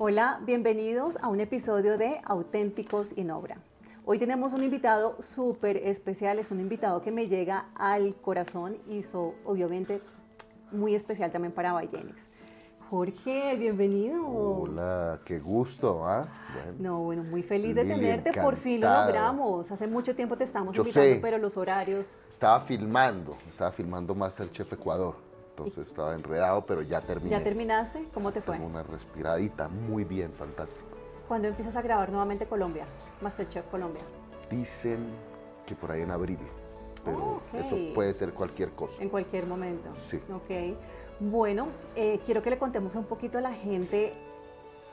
Hola, bienvenidos a un episodio de Auténticos en Obra. Hoy tenemos un invitado súper especial, es un invitado que me llega al corazón y so, obviamente muy especial también para Ballenes. Jorge, bienvenido. Hola, qué gusto, ¿ah? no, bueno, muy feliz de tenerte, por fin lo logramos. Hace mucho tiempo te estamos Yo invitando, sé. pero los horarios. Estaba filmando, estaba filmando Masterchef Ecuador entonces estaba enredado, pero ya terminé. ¿Ya terminaste? ¿Cómo te fue? Tengo una respiradita, muy bien, fantástico. ¿Cuándo empiezas a grabar nuevamente Colombia? Masterchef Colombia. Dicen que por ahí en abril, pero eso puede ser cualquier cosa. En cualquier momento. Sí. Ok. Bueno, eh, quiero que le contemos un poquito a la gente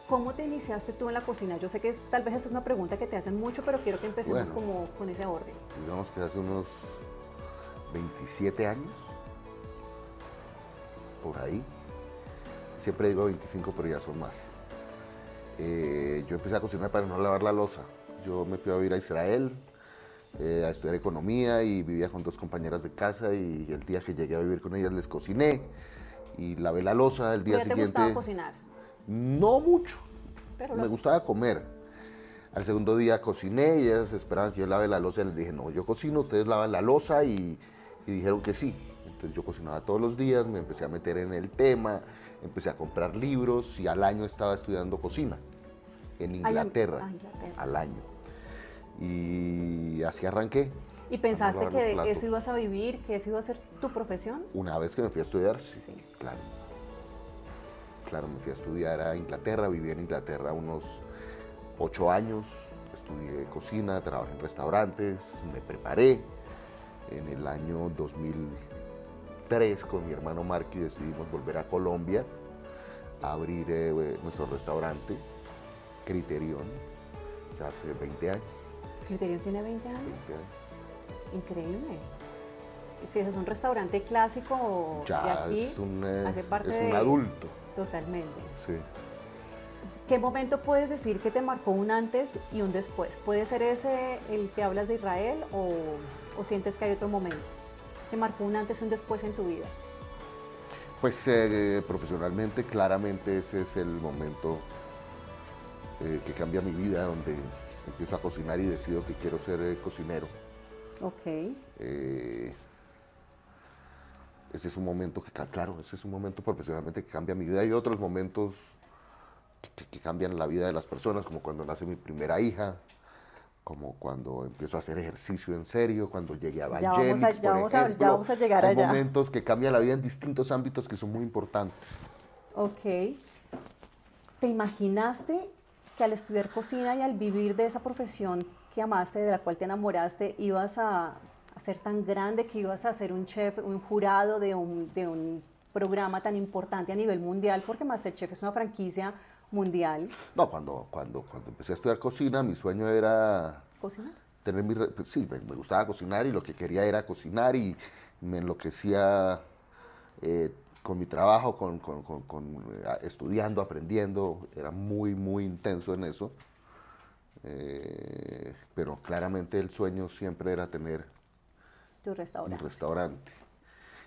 ¿Cómo te iniciaste tú en la cocina? Yo sé que tal vez es una pregunta que te hacen mucho, pero quiero que empecemos como con ese orden. Digamos que hace unos 27 años por ahí. Siempre digo 25, pero ya son más. Eh, yo empecé a cocinar para no lavar la losa. Yo me fui a vivir a Israel, eh, a estudiar economía y vivía con dos compañeras de casa y el día que llegué a vivir con ellas les cociné y lavé la losa el día siguiente. ¿Te gustaba cocinar? No mucho. me gustaba comer. Al segundo día cociné y ellas esperaban que yo lave la losa y les dije, no, yo cocino, ustedes lavan la losa y dijeron que sí. Entonces yo cocinaba todos los días, me empecé a meter en el tema, empecé a comprar libros y al año estaba estudiando cocina en Inglaterra, al año. Y así arranqué. ¿Y pensaste que eso ibas a vivir, que eso iba a ser tu profesión? Una vez que me fui a estudiar, sí, claro. Claro, me fui a estudiar a Inglaterra, viví en Inglaterra unos ocho años, estudié cocina, trabajé en restaurantes, me preparé. En el año 2000 con mi hermano Marky decidimos volver a Colombia a abrir eh, nuestro restaurante Criterion, ya hace 20 años. ¿Criterion tiene 20 años? Increíble. Si es un restaurante clásico ya de aquí, es un, eh, hace parte es un adulto. Totalmente. Sí. ¿Qué momento puedes decir que te marcó un antes y un después? ¿Puede ser ese el que hablas de Israel o, o sientes que hay otro momento? ¿Te marcó un antes y un después en tu vida? Pues eh, profesionalmente, claramente ese es el momento eh, que cambia mi vida, donde empiezo a cocinar y decido que quiero ser eh, cocinero. Ok. ese es un momento que, claro, ese es un momento profesionalmente que cambia mi vida. Hay otros momentos que, que cambian la vida de las personas, como cuando nace mi primera hija, como cuando empiezo a hacer ejercicio en serio, cuando llegué a Vallenix, ya, vamos a, ya vamos a llegar hay allá. momentos que cambian la vida en distintos ámbitos que son muy importantes. Ok. ¿Te imaginaste que al estudiar cocina y al vivir de esa profesión que amaste, de la cual te enamoraste, ibas a, a ser tan grande que ibas a ser un chef, un jurado de un, de un programa tan importante a nivel mundial? Porque Masterchef es una franquicia mundial? No, cuando, cuando, cuando empecé a estudiar cocina, mi sueño era... ¿Cocinar? Tener mi, pues sí, me, gustaba cocinar y lo que quería era cocinar y me enloquecía eh, con mi trabajo, con, eh, estudiando, aprendiendo, era muy, muy intenso en eso. Eh, pero claramente el sueño siempre era tener tu restaurante. mi restaurante.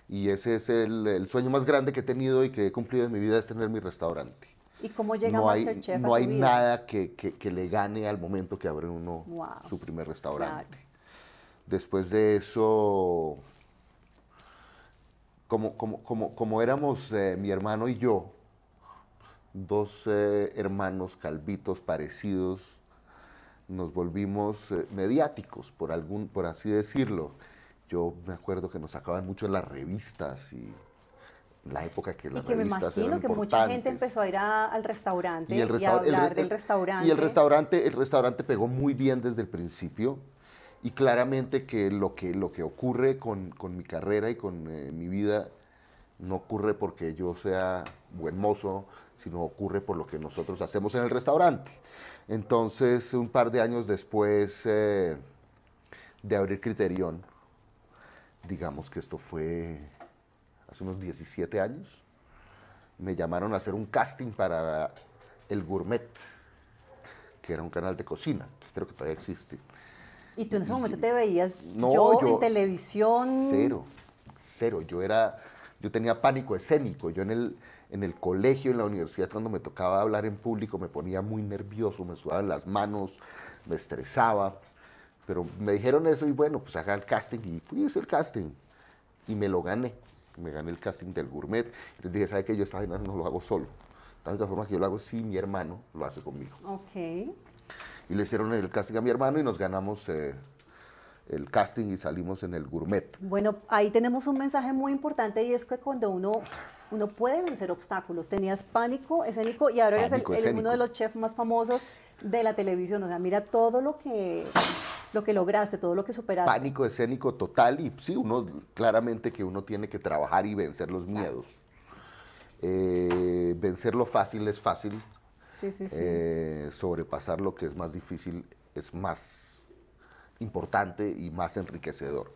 Y ese es el, el, sueño más grande que he tenido y que he cumplido en mi vida, es tener mi restaurante. ¿Y cómo llega no Masterchef hay, No hay nada que, le gane al momento que abre uno su primer restaurante. Después de eso, como, como, como, éramos eh, mi hermano y yo, dos eh, hermanos calvitos parecidos, nos volvimos eh, mediáticos, por, algún, por así decirlo. Yo me acuerdo que nos sacaban mucho en las revistas y la época que las y que me imagino que mucha gente empezó a ir al restaurante y, a hablar del restaurante. Y el restaurante, el restaurante pegó muy bien desde el principio y claramente que lo que, lo que ocurre con, con mi carrera y con eh, mi vida no ocurre porque yo sea buen mozo, sino ocurre por lo que nosotros hacemos en el restaurante. Entonces, un par de años después eh, de abrir Criterion, digamos que esto fue hace unos 17 años, me llamaron a hacer un casting para El Gourmet, que era un canal de cocina, que creo que todavía existe. ¿Y tú en ese momento te veías yo, en televisión? Cero, cero. Yo era yo tenía pánico escénico. Yo en el, en el colegio, en la universidad, cuando me tocaba hablar en público, me ponía muy nervioso, me sudaban las manos, me estresaba. Pero me dijeron eso y bueno, pues haga el casting y fui a hacer el casting. Y me lo gané. Me gané el casting del gourmet. Les dije, ¿sabe qué? Yo esta vaina no lo hago solo. La única forma que yo lo hago si mi hermano lo hace conmigo. Ok. Y le hicieron el casting a mi hermano y nos ganamos eh, el casting y salimos en el gourmet. Bueno, ahí tenemos un mensaje muy importante y es que cuando uno, uno puede vencer obstáculos, tenías pánico escénico y ahora eres el- Pánico el- escénico. uno de los chefs más famosos de la televisión. O sea, mira todo lo que, lo que lograste, todo lo que superaste. Pánico escénico total y sí, uno claramente que uno tiene que trabajar y vencer los miedos. Eh, vencer lo fácil es fácil, Sí, sí, sí. eh, sobrepasar lo que es más difícil es más importante y más enriquecedor.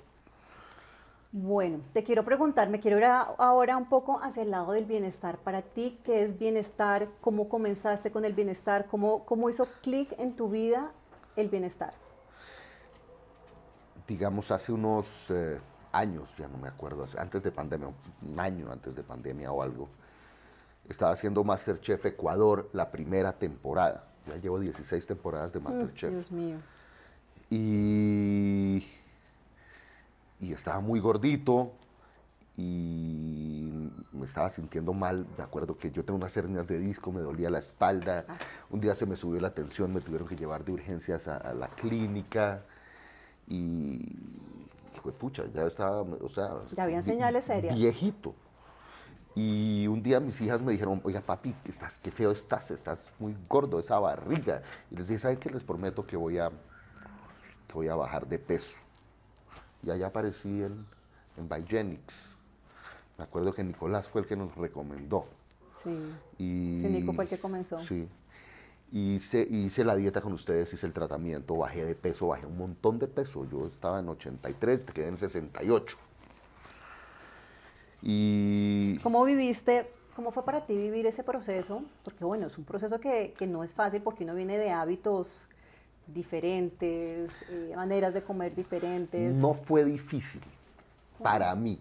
Bueno, te quiero preguntar, me quiero ir a- ahora un poco hacia el lado del bienestar. Para ti, ¿qué es bienestar? ¿Cómo comenzaste con el bienestar? ¿Cómo, cómo hizo clic en tu vida el bienestar? Digamos, hace unos eh, años, ya no me acuerdo, antes de pandemia, un año antes de pandemia o algo, estaba haciendo Masterchef Ecuador la primera temporada. Ya llevo 16 temporadas de Mm, Masterchef. Dios mío. Y, y estaba muy gordito y me estaba sintiendo mal. Me acuerdo que yo tengo unas hernias de disco, me dolía la espalda. Un día se me subió la tensión, me tuvieron que llevar de urgencias a, a la clínica. Y, de pucha, ya estaba, o sea... Ya habían señales serias. Viejito. Y un día mis hijas me dijeron, oiga papi, ¿qué, estás, qué feo estás, estás muy gordo, esa barriga. Y les dije, ¿saben qué? Les prometo que voy a, que voy a bajar de peso. Y allá aparecí en, en Bigenics. Me acuerdo que Nicolás fue el que nos recomendó. Sí. Y, Sí, Nico fue el que comenzó. Sí. Hice, hice la dieta con ustedes, hice el tratamiento, bajé de peso, bajé un montón de peso. Yo estaba en 83, quedé en 68. Y ¿Cómo viviste, cómo fue para ti vivir ese proceso? Porque bueno, es un proceso que, que no es fácil porque uno viene de hábitos diferentes, eh, maneras de comer diferentes. no fue difícil para mí.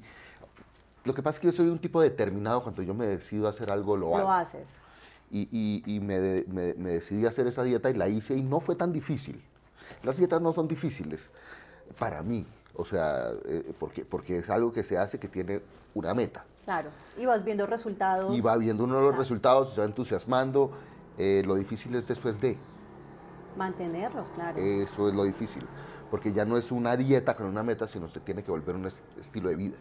Lo que pasa es que yo soy un tipo determinado, cuando yo me decido hacer algo, lo, hago. Lo haces. Y, y- y me, de- me- me decidí a hacer esa dieta y la hice y no fue tan difícil. Las dietas no son difíciles para mí, o sea, eh, porque, porque es algo que se hace que tiene una meta. Claro. Y vas viendo resultados. Y va viendo uno de los Claro. resultados, se va entusiasmando. eh, lo difícil es después de, Mantenerlos, claro. eso es lo difícil, porque ya no es una dieta con una meta, sino se tiene que volver un es- estilo de vida.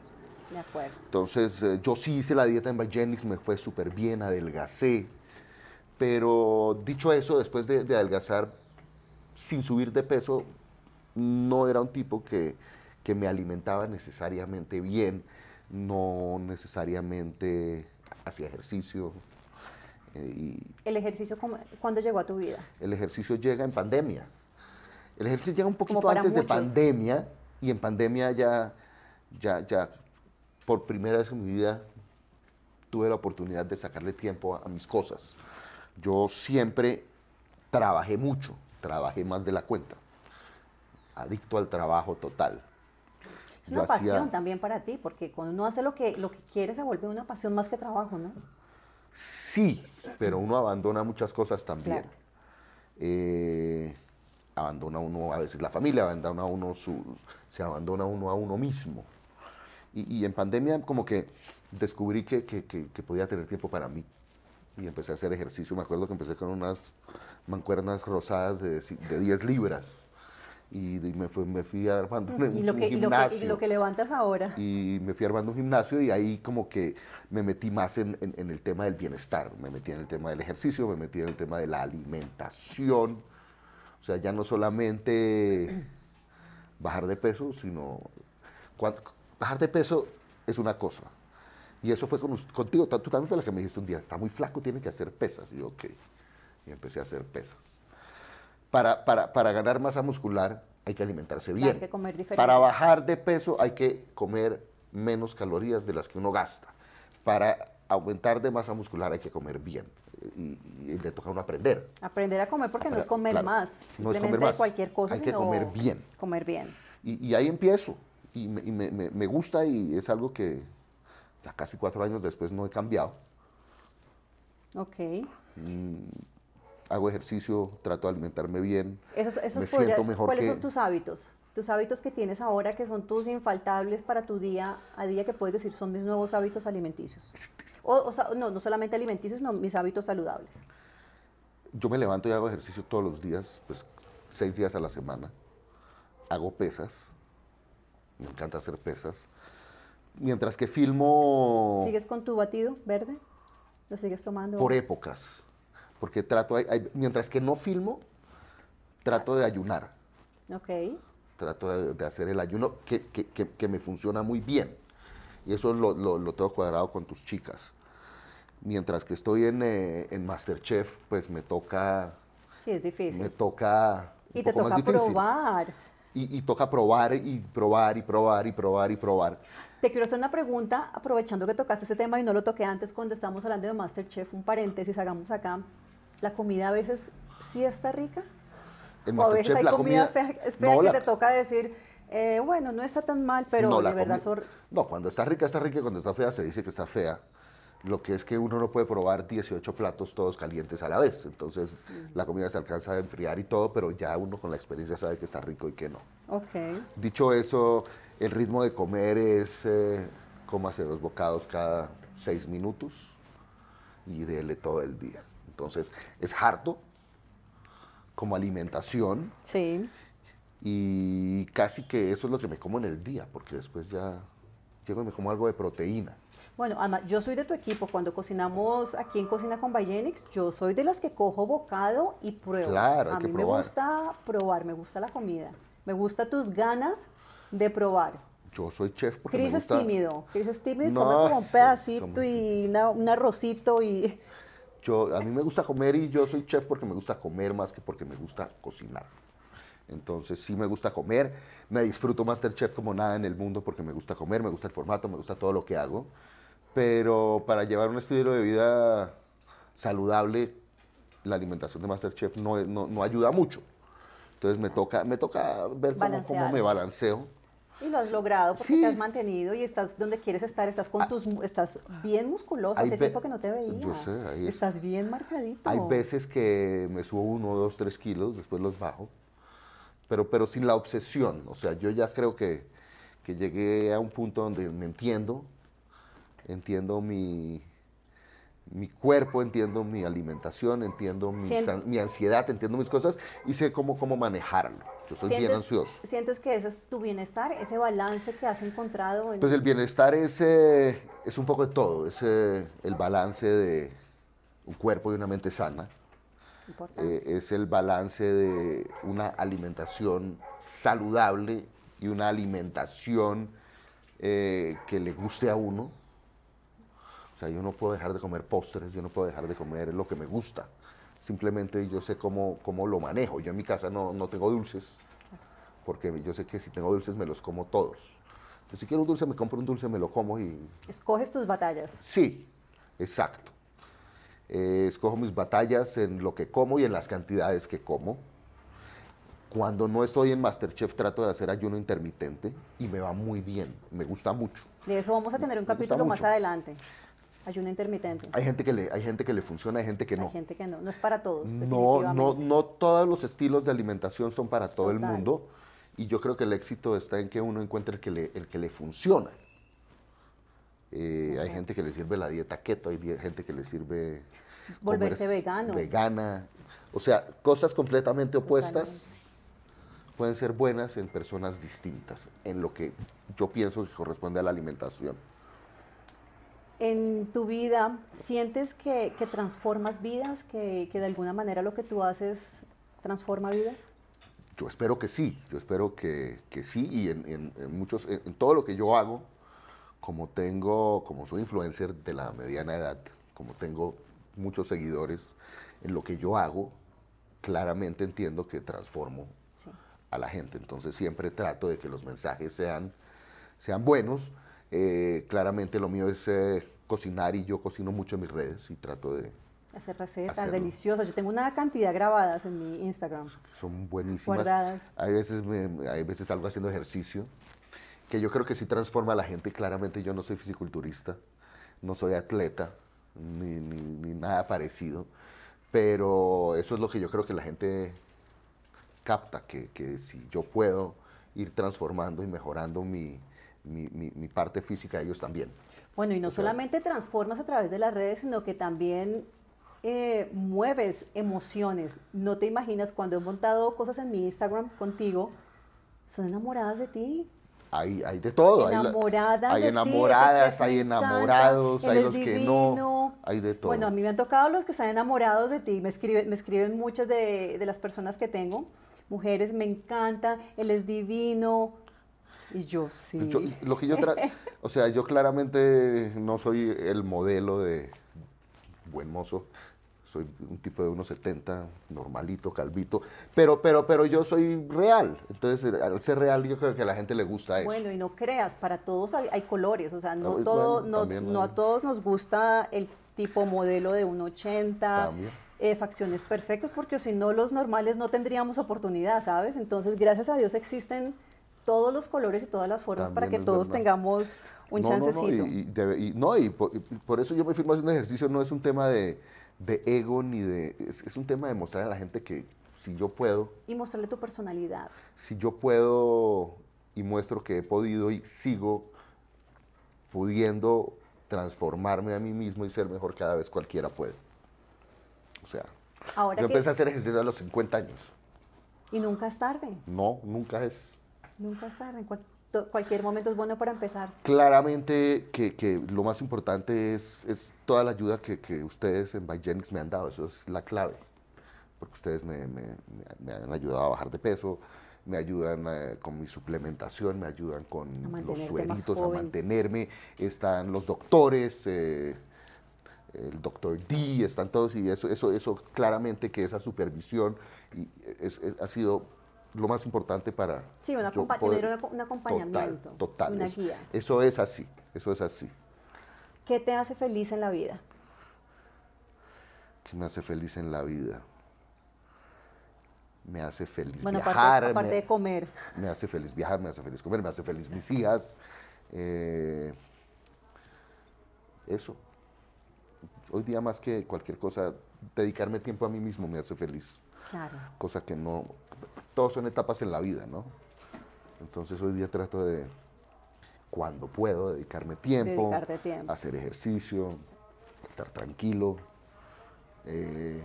de acuerdo. Entonces, eh, yo sí hice la dieta en Bigenics, me fue súper bien, adelgacé. Pero dicho eso, después de, de adelgazar sin subir de peso, no era un tipo que, que me alimentaba necesariamente bien, no necesariamente hacía ejercicio. eh, y El ejercicio, ¿cómo- ¿cuándo llegó a tu vida? el ejercicio llega en pandemia. El ejercicio llega un poquito antes de pandemia y en pandemia ya, ya, ya, por primera vez en mi vida tuve la oportunidad de sacarle tiempo a, a mis cosas. Yo siempre trabajé mucho, trabajé más de la cuenta, adicto al trabajo total. Es una Yo hacía- pasión también para ti, porque cuando uno hace lo que, lo que quiere se vuelve una pasión más que trabajo, ¿no? Sí, pero uno abandona muchas cosas también. Claro. Eh, abandona uno a veces la familia, abandona uno su, se abandona uno a uno mismo. Y, y en pandemia como que descubrí que, que- que- que podía tener tiempo para mí. Y empecé a hacer ejercicio. Me acuerdo que empecé con unas mancuernas rosadas de, de 10 libras. Y, de- me, fui, me fui armando un, Y lo, un que, y, lo que, gimnasio y lo que levantas ahora. y me fui armando un gimnasio y ahí como que me metí más en, en- en el tema del bienestar, me metí en el tema del ejercicio, me metí en el tema de la alimentación, o sea, ya no solamente bajar de peso, sino cuan- bajar de peso es una cosa. Y eso fue con, contigo, tú también fue la que me dijiste un día, está muy flaco, tiene que hacer pesas. Y yo, ok, y empecé a hacer pesas. Para, para, para ganar masa muscular hay que alimentarse bien. hay que comer diferente. Para bajar de peso hay que comer menos calorías de las que uno gasta. Para aumentar de masa muscular hay que comer bien. Y, y le toca a uno aprender. Aprender a comer porque no es comer claro, más. no es comer más. cualquier cosa, Hay que comer bien. Comer bien. Y, y ahí empiezo. Y, me, y me- me- me gusta y es algo que, ya casi cuatro años después no he cambiado. Ok. Mm, hago ejercicio, trato de alimentarme bien. Esos, esos me siento mejor ¿Cuáles que... son tus hábitos? Tus hábitos que tienes ahora, que son tus infaltables para tu día a día, que puedes decir son mis nuevos hábitos alimenticios. O, o sea, no, no solamente alimenticios, sino mis hábitos saludables. Yo me levanto y hago ejercicio todos los días, pues seis días a la semana. Hago pesas. Me encanta hacer pesas. Mientras que filmo ¿Sigues con tu batido verde? ¿Lo sigues tomando? por épocas. Porque trato, mientras que no filmo, trato de ayunar. Ok. Trato de, de hacer el ayuno que, que- que- que me funciona muy bien. Y eso lo, lo, lo tengo cuadrado con tus chicas. Mientras que estoy en, eh, en Masterchef, pues me toca, Sí, es difícil. me toca y te toca probar. Y, y toca probar y probar y probar y probar y probar. Te quiero hacer una pregunta, aprovechando que tocaste ese tema y no lo toqué antes cuando estábamos hablando de Masterchef, un paréntesis, hagamos acá. ¿La comida a veces sí está rica? En o a veces Masterchef hay la comida, comida... fea, es fea No, que la- te toca decir, eh, bueno, no está tan mal, pero no, de la verdad comi-. No, cuando está rica, está rica y cuando está fea se dice que está fea. Lo que es que uno no puede probar 18 platos todos calientes a la vez. Entonces la comida se alcanza a enfriar y todo, pero ya uno con la experiencia sabe que está rico y que no. Ok. Dicho eso, el ritmo de comer es eh, cómase dos bocados cada seis minutos y dele todo el día. Entonces es harto como alimentación Sí. y casi que eso es lo que me como en el día, porque después ya llego y me como algo de proteína. Bueno, yo soy de tu equipo. Cuando cocinamos aquí en Cocina con Bayenix, yo soy de las que cojo bocado y pruebo. Claro, hay A que mí probar. me gusta probar, me gusta la comida. Me gusta tus ganas de probar. Yo soy chef porque Cris me es gusta. tímido. Cris es tímido y No, come como un pedacito como- y una- un arrocito y... Yo, a mí me gusta comer y yo soy chef porque me gusta comer más que porque me gusta cocinar. Entonces sí me gusta comer, me disfruto Masterchef como nada en el mundo porque me gusta comer, me gusta el formato, me gusta todo lo que hago. Pero para llevar un estilo de vida saludable, la alimentación de Masterchef no, es- no, no ayuda mucho. Entonces me toca, me toca ver cómo, cómo me balanceo. Y lo has logrado porque Sí. te has mantenido y estás donde quieres estar, estás con tus, mu- estás bien musculoso, hace tiempo que no te veía. Yo sé, ahí es- Estás bien marcadito. Hay veces que me subo uno, dos, tres kilos, después los bajo, pero, pero sin la obsesión. O sea, yo ya creo que, que llegué a un punto donde me entiendo, entiendo mi, mi cuerpo, entiendo mi alimentación, entiendo mi, mi ansiedad, entiendo mis cosas y sé cómo, cómo manejarlo. Yo soy bien ¿Sientes- ansioso. ¿Sientes que ese es tu bienestar, ese balance que has encontrado? En... Pues el bienestar es, eh, es un poco de todo, es eh, el balance de un cuerpo y una mente sana. Eh, es el balance de una alimentación saludable y una alimentación eh, que le guste a uno. O sea, yo no puedo dejar de comer postres, yo no puedo dejar de comer lo que me gusta. Simplemente yo sé cómo, cómo lo manejo. Yo en mi casa no, no tengo dulces, porque yo sé que si tengo dulces me los como todos. Entonces, si quiero un dulce, me compro un dulce, me lo como y Escoges tus batallas. Sí, exacto. Eh, escojo mis batallas en lo que como y en las cantidades que como. Cuando no estoy en Masterchef trato de hacer ayuno intermitente y me va muy bien, me gusta mucho. De eso vamos a tener un Me capítulo más adelante. Ayuno intermitente. Hay gente que le, hay gente que le funciona, hay gente que Hay no. gente que no. No es para todos. No, no, no todos los estilos de alimentación son para todo el mundo y yo creo que el éxito está en que uno encuentre el que le, el que le funciona. Eh, Hay gente que le sirve la dieta keto, hay gente que le sirve Volverse vegano. Vegana. O sea, cosas completamente opuestas Totalmente. pueden ser buenas en personas distintas, en lo que yo pienso que corresponde a la alimentación. En tu vida, ¿sientes que, que transformas vidas? Que, que de alguna manera lo que tú haces transforma vidas? Yo espero que sí, yo espero que, que sí y en, en- en muchos, en, en todo lo que yo hago, como tengo, como soy influencer de la mediana edad, como tengo muchos seguidores en lo que yo hago, claramente entiendo que transformo Sí. a la gente. Entonces siempre trato de que los mensajes sean, sean buenos. Eh, claramente lo mío es eh, cocinar y yo cocino mucho en mis redes y trato de... Hacer recetas Hacerlo. deliciosas. Yo tengo una cantidad grabadas en mi Instagram. Son buenísimas. Guardadas. Hay veces, me- hay veces salgo haciendo ejercicio que yo creo que sí transforma a la gente. Claramente yo no soy fisiculturista, no soy atleta, ni, ni, ni nada parecido, pero eso es lo que yo creo que la gente capta, que, que si yo puedo ir transformando y mejorando mi, mi, mi, mi parte física, ellos también. Bueno, y no O sea- solamente transformas a través de las redes, sino que también eh, mueves emociones. No te imaginas cuando he montado cosas en mi Instagram contigo, son enamoradas de ti. Hay, hay de todo. Enamoradas hay de ti, enamoradas, chef hay enamorados, hay los que divino. no. Hay de todo. Bueno, a mí me han tocado los que están enamorados de ti. Me escriben, me escriben muchas de, de las personas que tengo. Mujeres, me encanta, él es divino. Y yo, sí. Yo- lo que yo o sea, yo claramente no soy el modelo de buen mozo. Soy un tipo de 1.70, normalito, calvito, pero, pero, pero yo soy real. Entonces, eh, al ser real, yo creo que a la gente le gusta eso. Bueno, y no creas, para todos hay, hay colores, o sea, no, Ah, todo, bueno, no, no a todos nos gusta el tipo modelo de 1,80, También. eh, facciones perfectas, porque si no, los normales no tendríamos oportunidad, ¿sabes? Entonces, gracias a Dios existen todos los colores y todas las formas para que todos verdad. tengamos un No, no, no, chancecito. y, y debe- y- no, y por, y por eso yo me firmo haciendo ejercicio, no es un tema de, de ego ni de... Es, es un tema de mostrar a la gente que si yo puedo, y mostrarle tu personalidad. si yo puedo y muestro que he podido y sigo pudiendo transformarme a mí mismo y ser mejor cada vez cualquiera puede. O sea, Ahora yo que, empecé a hacer ejercicio a los 50 años. y nunca es tarde, No, nunca es. Nunca es tarde, en cual- to- cualquier momento es bueno para empezar. Claramente que, que lo más importante es, es toda la ayuda que, que ustedes en Bigenics me han dado, eso es la clave, porque ustedes me, me- me- me han ayudado a bajar de peso, me ayudan eh, con mi suplementación, me ayudan con los sueritos, a mantenerme, están los doctores, eh, el doctor D, están todos, y eso, eso, eso claramente que esa supervisión y es- es- ha sido lo más importante para... Sí, un, yo acompa- poder- tener un, acompañamiento, Total, total. una guía. eso es así, eso es así. ¿Qué te hace feliz en la vida? ¿Qué me hace feliz en la vida? Me hace feliz Bueno, viajar. aparte, aparte me, de comer. me hace feliz viajar, me hace feliz comer, me hace feliz mis hijas. eh, eso. Hoy día más que cualquier cosa, dedicarme tiempo a mí mismo me hace feliz. Claro. Cosa que no... Todos son etapas en la vida, ¿no? Entonces hoy día trato de, cuando puedo, dedicarme tiempo. Dedicarte tiempo. hacer ejercicio, estar tranquilo, eh,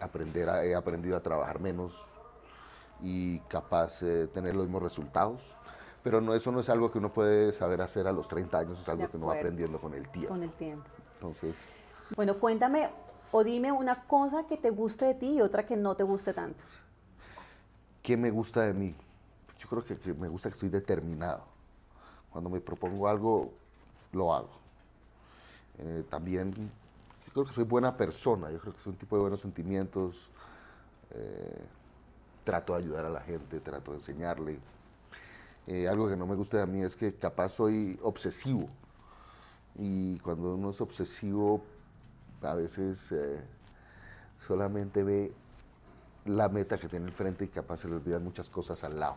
aprender a- he aprendido a trabajar menos y capaz de tener los mismos resultados. Pero no, eso no es algo que uno puede saber hacer a los 30 años, es algo que uno va aprendiendo con el tiempo. Con el tiempo. Entonces, Bueno, cuéntame o dime una cosa que te guste de ti y otra que no te guste tanto. ¿qué me gusta de mí? Yo creo que, me gusta que estoy determinado. Cuando me propongo algo, lo hago. Eh, también, yo creo que soy buena persona, yo creo que soy un tipo de buenos sentimientos. eh, trato de ayudar a la gente, trato de enseñarle. Eh, algo que no me gusta de mí es que capaz soy obsesivo. Y cuando uno es obsesivo, a veces eh, solamente ve la meta que tiene enfrente y capaz se le olvidan muchas cosas al lado.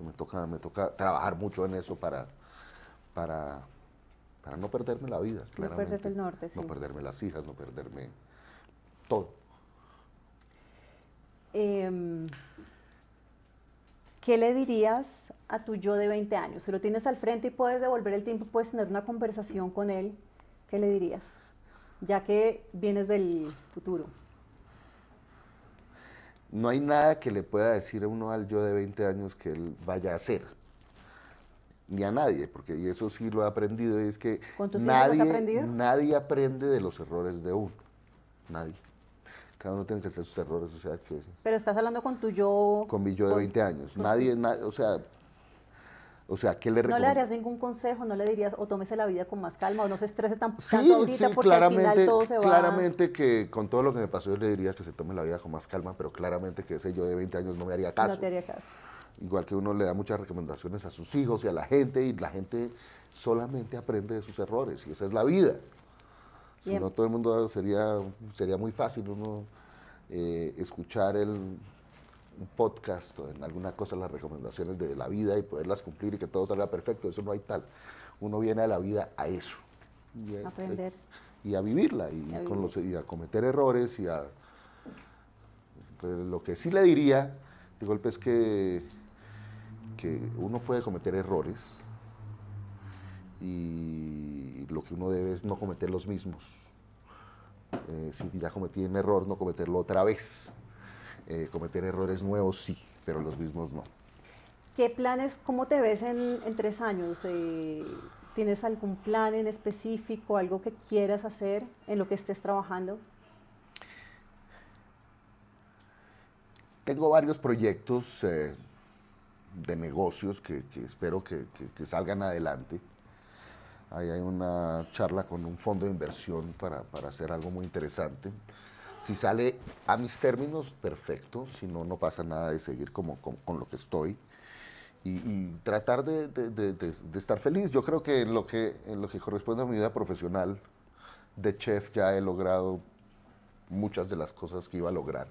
Me toca, me toca trabajar mucho en eso para, para, para no perderme la vida, claramente. perderte el norte, sí. No perderme las hijas, no perderme todo. Em, ¿Qué le dirías a tu yo de 20 años? Si lo tienes al frente y puedes devolver el tiempo, puedes tener una conversación con él, ¿qué le dirías? Ya que vienes del futuro. No hay nada que le pueda decir a uno al yo de 20 años que él vaya a hacer. Ni a nadie, porque y eso sí lo he aprendido, y es que ¿Con tus hijos lo has nadie, aprendido? nadie aprende de los errores de uno. Nadie. Cada uno tiene que hacer sus errores, o sea que Pero estás hablando con tu yo... con mi yo de con- 20 años. Nadie, na- o sea, o sea, ¿qué le No le darías ningún consejo, no le dirías o tómese la vida con más calma o no se estrese tan, Sí, tanto ahorita sí, porque al final todo se va... claramente que con todo lo que me pasó yo le diría que se tome la vida con más calma, pero claramente que ese yo de 20 años no me haría caso. No te haría caso. Igual que uno le da muchas recomendaciones a sus hijos y a la gente, y la gente solamente aprende de sus errores, y esa es la vida. Si Bien. no, todo el mundo sería, sería muy fácil uno eh, escuchar el, podcast o en alguna cosa las recomendaciones de la vida y poderlas cumplir y que todo salga perfecto, eso no hay tal. Uno viene a la vida a eso. Y a, Aprender. Y a vivirla y, a con los, y a cometer errores y a... Entonces, lo que sí le diría, de golpe, es que, que uno puede cometer errores y lo que uno debe es no cometer los mismos. Eh, si ya cometí un error, no cometerlo otra vez. Eh, cometer errores nuevos sí, pero los mismos no. ¿Qué planes, cómo te ves en, en tres años? Eh, ¿Tienes algún plan en específico, algo que quieras hacer en lo que estés trabajando? Tengo varios proyectos eh, de negocios que, que espero que, que- que salgan adelante. Ahí hay una charla con un fondo de inversión para, para hacer algo muy interesante. Si sale a mis términos, perfecto. Si no, no pasa nada de seguir como, con, lo que estoy. Y, tratar de, estar feliz. Yo creo que que, en lo que corresponde a mi vida profesional de chef ya he logrado muchas de las cosas que iba a lograr.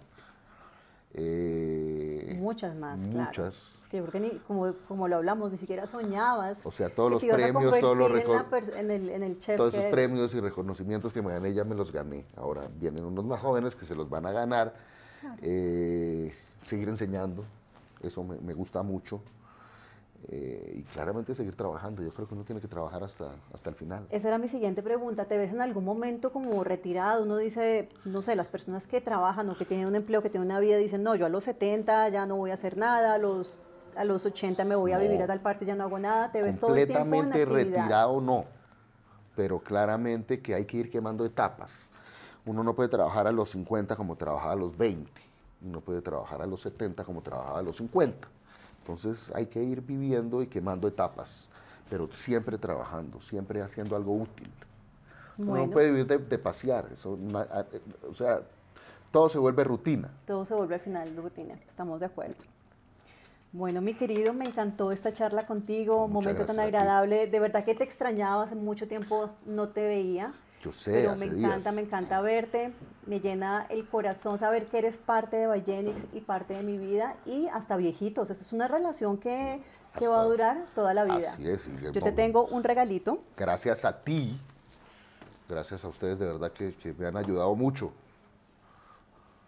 Eh, Muchas más, claro. muchas. Que yo creo que ni, como, como lo hablamos, ni siquiera soñabas. O sea, todos los premios, todos los en, en en el chef todos esos premios y reconocimientos que me gané ya me los gané. Ahora vienen unos más jóvenes que se los van a ganar. Eh, seguir enseñando, eso me, me gusta mucho. Eh, y claramente seguir trabajando. Yo creo que uno tiene que trabajar hasta, hasta el final. Esa era mi siguiente pregunta. ¿Te ves en algún momento como retirado? Uno dice, no sé, las personas que trabajan o que tienen un empleo, que tienen una vida, dicen, no, yo a los 70 ya no voy a hacer nada, a los, a los 80 me voy a vivir a tal parte, ya no hago nada. ¿Te ves todo el tiempo Completamente retirado no, pero claramente que hay que ir quemando etapas. Uno no puede trabajar a los 50 como trabajaba a los 20, y no puede trabajar a los 70 como trabajaba a los 50. Entonces hay que ir viviendo y quemando etapas, pero siempre trabajando, siempre haciendo algo útil. Uno no puede vivir de, de pasear, eso, a- eh, o sea, todo se vuelve rutina. Todo se vuelve al final rutina, estamos de acuerdo. Bueno, mi querido, me encantó esta charla contigo, Muchas momento tan agradable. De verdad que te extrañaba, hace mucho tiempo no te veía. Yo sé, Pero hace me encanta, días. me encanta verte, me llena el corazón saber que eres parte de Ballenix y parte de mi vida y hasta viejitos. Esta es una relación que, que va a durar toda la vida. Así es. Yo te tengo un regalito. gracias a ti, gracias a ustedes de verdad que, que me han ayudado mucho.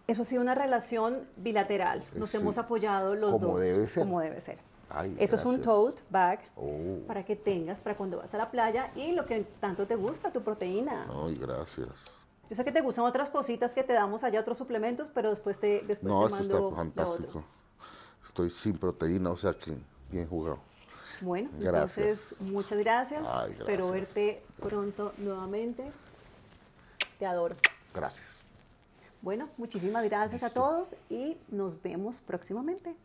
Eso ha sido una relación bilateral. Nos Sí. hemos apoyado los Como dos. debe ser. Como debe ser. Ay, Eso es un tote bag Oh, para que tengas para cuando vas a la playa y lo que tanto te gusta, tu proteína. ay, gracias. Yo sé que te gustan otras cositas que te damos allá, otros suplementos, pero después te, después No, te mando está lo fantástico. Estoy sin proteína, o sea que bien jugado. Bueno, Gracias. entonces muchas gracias. Ay, Espero gracias. verte pronto nuevamente. Te adoro. Gracias. Bueno, muchísimas gracias a todos y nos vemos próximamente.